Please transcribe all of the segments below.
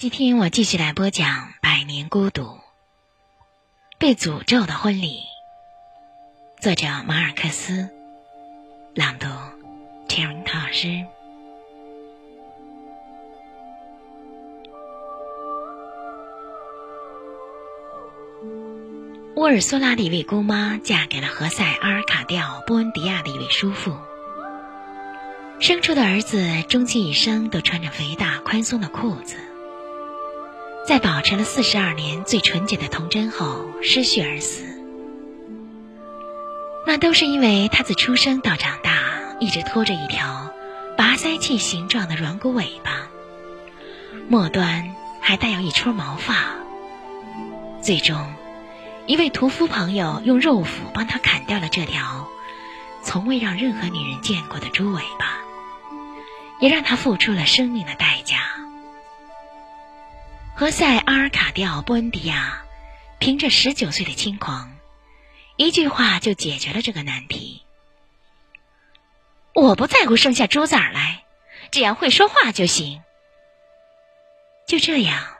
今天我继续来播讲《百年孤独》，被诅咒的婚礼。作者马尔克斯，朗读 c h e r i n 陶老师。乌尔苏拉的一位姑妈嫁给了何塞·阿尔卡蒂奥·波恩迪亚的一位叔父，生出的儿子终其一生都穿着肥大宽松的裤子，在保持了四十二年最纯洁的童真后失序而死。那都是因为他自出生到长大一直拖着一条拔腮器形状的软骨尾巴，末端还带有一撮毛发，最终。一位屠夫朋友用肉斧帮他砍掉了这条从未让任何女人见过的猪尾巴，也让他付出了生命的代价。何塞·阿尔卡蒂奥·布恩迪亚凭着十九岁的轻狂，一句话就解决了这个难题：“我不在乎生下猪崽来，只要会说话就行。”就这样，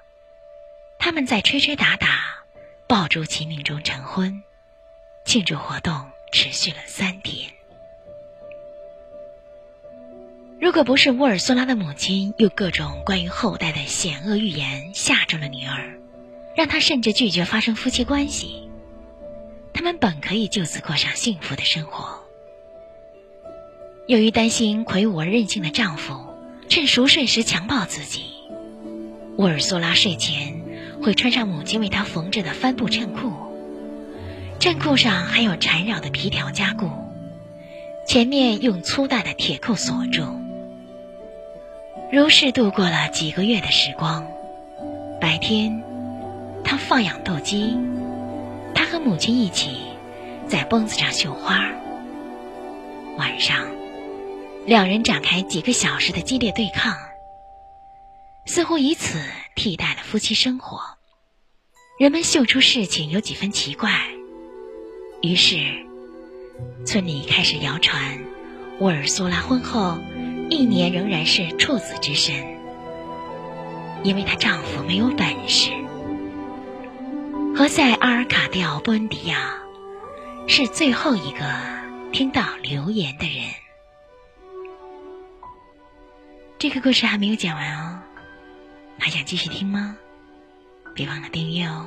他们在吹吹打打。爆竹齐鸣中成婚，庆祝活动持续了三天。如果不是沃尔苏拉的母亲用各种关于后代的险恶预言吓住了女儿，让她甚至拒绝发生夫妻关系，他们本可以就此过上幸福的生活。由于担心魁梧而任性的丈夫趁熟睡时强暴自己，沃尔苏拉睡前。会穿上母亲为她缝制的帆布衬裤，衬裤上还有缠绕的皮条加固，前面用粗大的铁扣锁住。如是度过了几个月的时光。白天，他放养斗鸡，他和母亲一起在绷子上绣花。晚上，两人展开几个小时的激烈对抗，似乎以此。替代了夫妻生活，人们嗅出事情有几分奇怪，于是村里开始谣传，沃尔苏拉婚后一年仍然是处子之身，因为她丈夫没有本事。何塞·阿尔卡蒂奥·波恩迪亚是最后一个听到留言的人。这个故事还没有讲完哦。还想继续听吗？别忘了订阅哦。